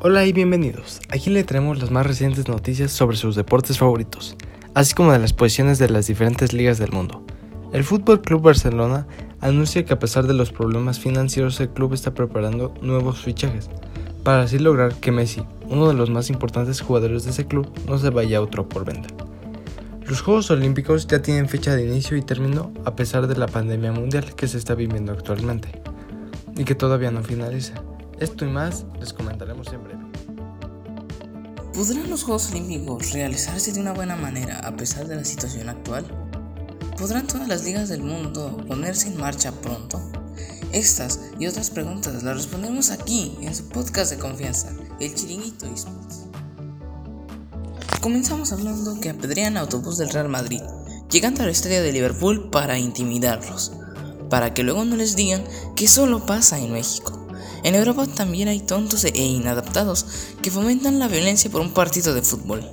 Hola y bienvenidos. Aquí le traemos las más recientes noticias sobre sus deportes favoritos, así como de las posiciones de las diferentes ligas del mundo. El Fútbol Club Barcelona anuncia que a pesar de los problemas financieros el club está preparando nuevos fichajes para así lograr que Messi, uno de los más importantes jugadores de ese club, no se vaya a otro por venta. Los Juegos Olímpicos ya tienen fecha de inicio y término a pesar de la pandemia mundial que se está viviendo actualmente y que todavía no finaliza. Esto y más les comentaremos en breve. ¿Podrán los Juegos Olímpicos realizarse de una buena manera a pesar de la situación actual? ¿Podrán todas las ligas del mundo ponerse en marcha pronto? Estas y otras preguntas las respondemos aquí en su podcast de confianza, El Chiringuito Esports. Comenzamos hablando que apedrean autobús del Real Madrid, llegando al estadio de Liverpool para intimidarlos, para que luego no les digan que solo pasa en México. En Europa también hay tontos e inadaptados que fomentan la violencia por un partido de fútbol.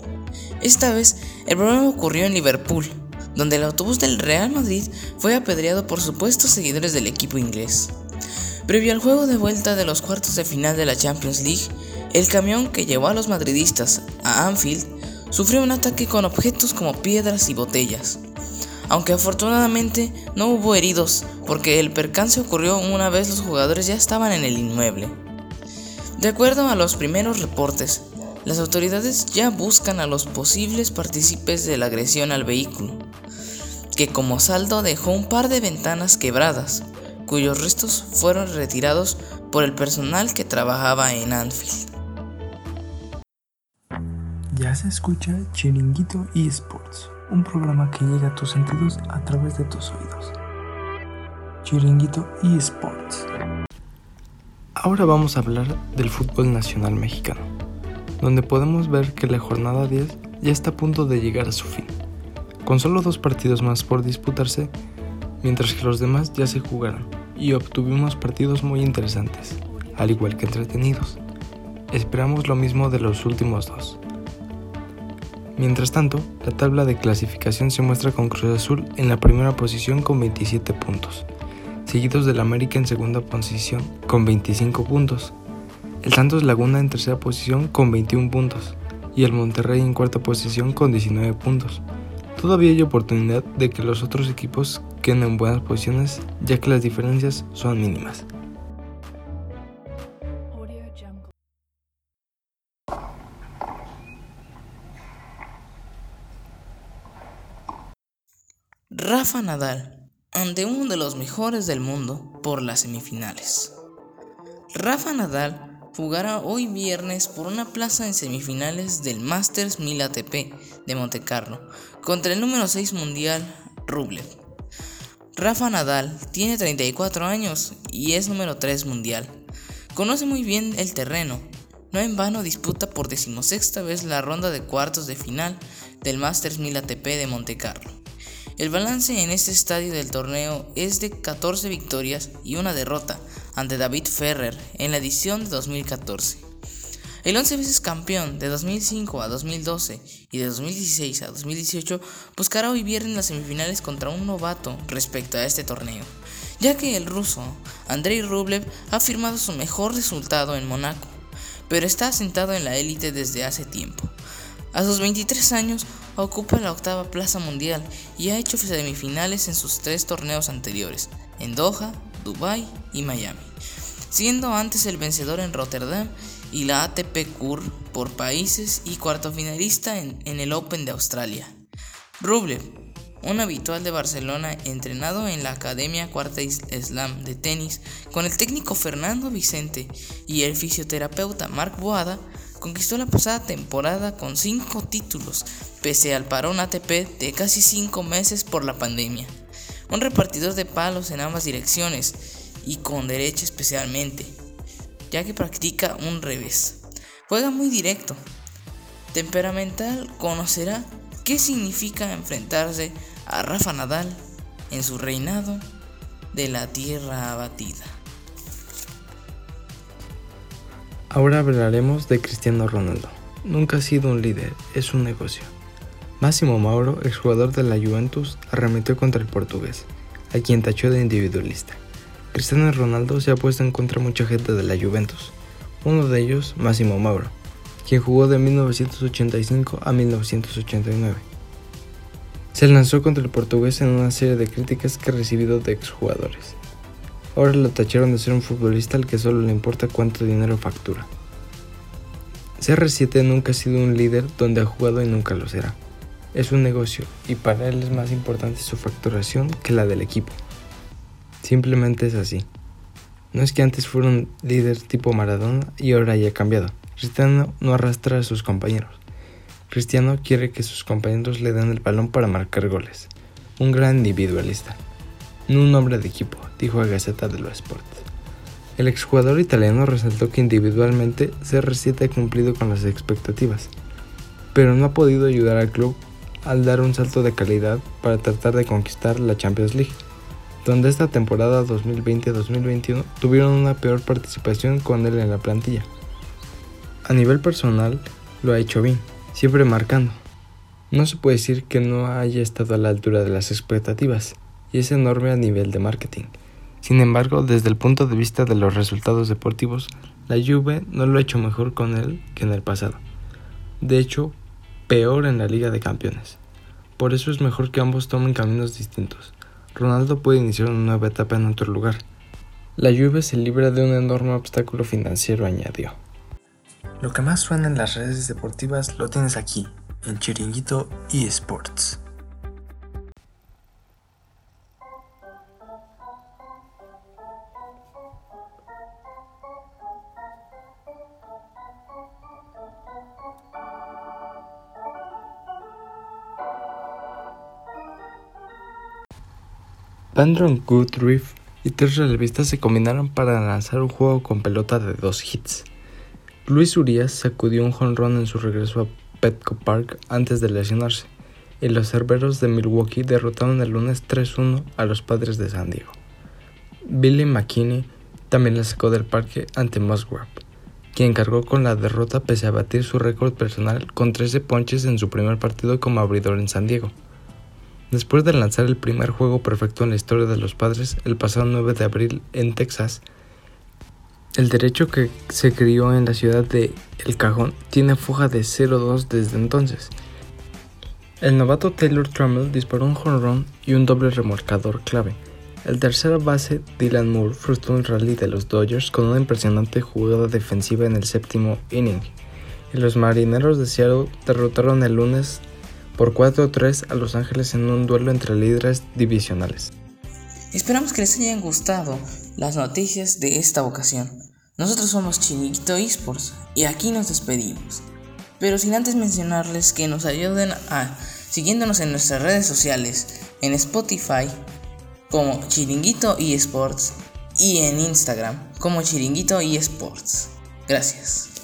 Esta vez el problema ocurrió en Liverpool, donde el autobús del Real Madrid fue apedreado por supuestos seguidores del equipo inglés. Previo al juego de vuelta de los cuartos de final de la Champions League, el camión que llevó a los madridistas a Anfield sufrió un ataque con objetos como piedras y botellas. Aunque afortunadamente no hubo heridos, porque el percance ocurrió una vez los jugadores ya estaban en el inmueble. De acuerdo a los primeros reportes, las autoridades ya buscan a los posibles partícipes de la agresión al vehículo, que como saldo dejó un par de ventanas quebradas, cuyos restos fueron retirados por el personal que trabajaba en Anfield. Ya se escucha Chiringuito eSports, un programa que llega a tus sentidos a través de tus oídos. Chiringuito eSports. Ahora vamos a hablar del fútbol nacional mexicano, donde podemos ver que la jornada 10 ya está a punto de llegar a su fin, con solo dos partidos más por disputarse, mientras que los demás ya se jugaron y obtuvimos partidos muy interesantes, al igual que entretenidos. Esperamos lo mismo de los últimos dos. Mientras tanto, la tabla de clasificación se muestra con Cruz Azul en la primera posición con 27 puntos, seguidos del América en segunda posición con 25 puntos, el Santos Laguna en tercera posición con 21 puntos y el Monterrey en cuarta posición con 19 puntos. Todavía hay oportunidad de que los otros equipos queden en buenas posiciones ya que las diferencias son mínimas. Rafa Nadal ante uno de los mejores del mundo por las semifinales. Rafa Nadal jugará hoy viernes por una plaza en semifinales del Masters 1000 ATP de Montecarlo contra el número 6 mundial Rublev. Rafa Nadal tiene 34 años y es número 3 mundial. Conoce muy bien el terreno. No en vano disputa por decimosexta vez la ronda de cuartos de final del Masters 1000 ATP de Montecarlo. El balance en este estadio del torneo es de 14 victorias y una derrota ante David Ferrer en la edición de 2014. El 11 veces campeón de 2005 a 2012 y de 2016 a 2018 buscará hoy viernes las semifinales contra un novato respecto a este torneo, ya que el ruso Andrei Rublev ha firmado su mejor resultado en Monaco, pero está asentado en la élite desde hace tiempo. A sus 23 años ocupa la octava plaza mundial y ha hecho semifinales en sus tres torneos anteriores, en Doha, Dubai y Miami, siendo antes el vencedor en Rotterdam y la ATP Cur por países y cuarto finalista en, en el Open de Australia. Rublev, un habitual de Barcelona entrenado en la Academia Cuarta Slam de tenis con el técnico Fernando Vicente y el fisioterapeuta Mark Boada, conquistó la pasada temporada con 5 títulos, pese al parón ATP de casi 5 meses por la pandemia. Un repartidor de palos en ambas direcciones y con derecha especialmente, ya que practica un revés. Juega muy directo. Temperamental conocerá qué significa enfrentarse a Rafa Nadal en su reinado de la tierra abatida. Ahora hablaremos de Cristiano Ronaldo. Nunca ha sido un líder, es un negocio. Máximo Mauro, exjugador de la Juventus, arremetió contra el portugués, a quien tachó de individualista. Cristiano Ronaldo se ha puesto en contra mucha gente de la Juventus, uno de ellos Máximo Mauro, quien jugó de 1985 a 1989. Se lanzó contra el portugués en una serie de críticas que ha recibido de exjugadores. Ahora lo tacharon de ser un futbolista al que solo le importa cuánto dinero factura. CR7 nunca ha sido un líder donde ha jugado y nunca lo será. Es un negocio y para él es más importante su facturación que la del equipo. Simplemente es así. No es que antes fuera un líder tipo Maradona y ahora haya cambiado. Cristiano no arrastra a sus compañeros. Cristiano quiere que sus compañeros le den el balón para marcar goles. Un gran individualista. Un hombre de equipo, dijo a Gaceta dello Sport. El exjugador italiano resaltó que individualmente CR7 ha cumplido con las expectativas, pero no ha podido ayudar al club al dar un salto de calidad para tratar de conquistar la Champions League donde esta temporada 2020-2021 tuvieron una peor participación con él en la plantilla. A nivel personal, lo ha hecho bien, siempre marcando. No se puede decir que no haya estado a la altura de las expectativas, y es enorme a nivel de marketing. Sin embargo, desde el punto de vista de los resultados deportivos, la Juve no lo ha hecho mejor con él que en el pasado. De hecho, peor en la Liga de Campeones. Por eso es mejor que ambos tomen caminos distintos. Ronaldo puede iniciar una nueva etapa en otro lugar. La lluvia se libra de un enorme obstáculo financiero, añadió. Lo que más suena en las redes deportivas lo tienes aquí, en Chiringuito eSports. Brandon Goodriff y tres relevistas se combinaron para lanzar un juego con pelota de dos hits. Luis Urias sacudió un jonrón en su regreso a Petco Park antes de lesionarse, y los cerberos de Milwaukee derrotaron el lunes 3-1 a los padres de San Diego. Billy McKinney también la sacó del parque ante Musgrave, quien cargó con la derrota pese a batir su récord personal con 13 ponches en su primer partido como abridor en San Diego. Después de lanzar el primer juego perfecto en la historia de los padres el pasado 9 de abril en Texas, el derecho que se crió en la ciudad de El Cajón tiene foja de 0-2 desde entonces. El novato Taylor Trammell disparó un run y un doble remolcador clave. El tercer base Dylan Moore frustró un rally de los Dodgers con una impresionante jugada defensiva en el séptimo inning. Y los marineros de Seattle derrotaron el lunes por 4-3 a Los Ángeles en un duelo entre líderes divisionales. Esperamos que les hayan gustado las noticias de esta ocasión. Nosotros somos Chiniguito Esports y aquí nos despedimos. Pero sin antes mencionarles que nos ayuden a siguiéndonos en nuestras redes sociales, en Spotify como Chiringuito eSports y en Instagram como Chiringuito eSports. Gracias.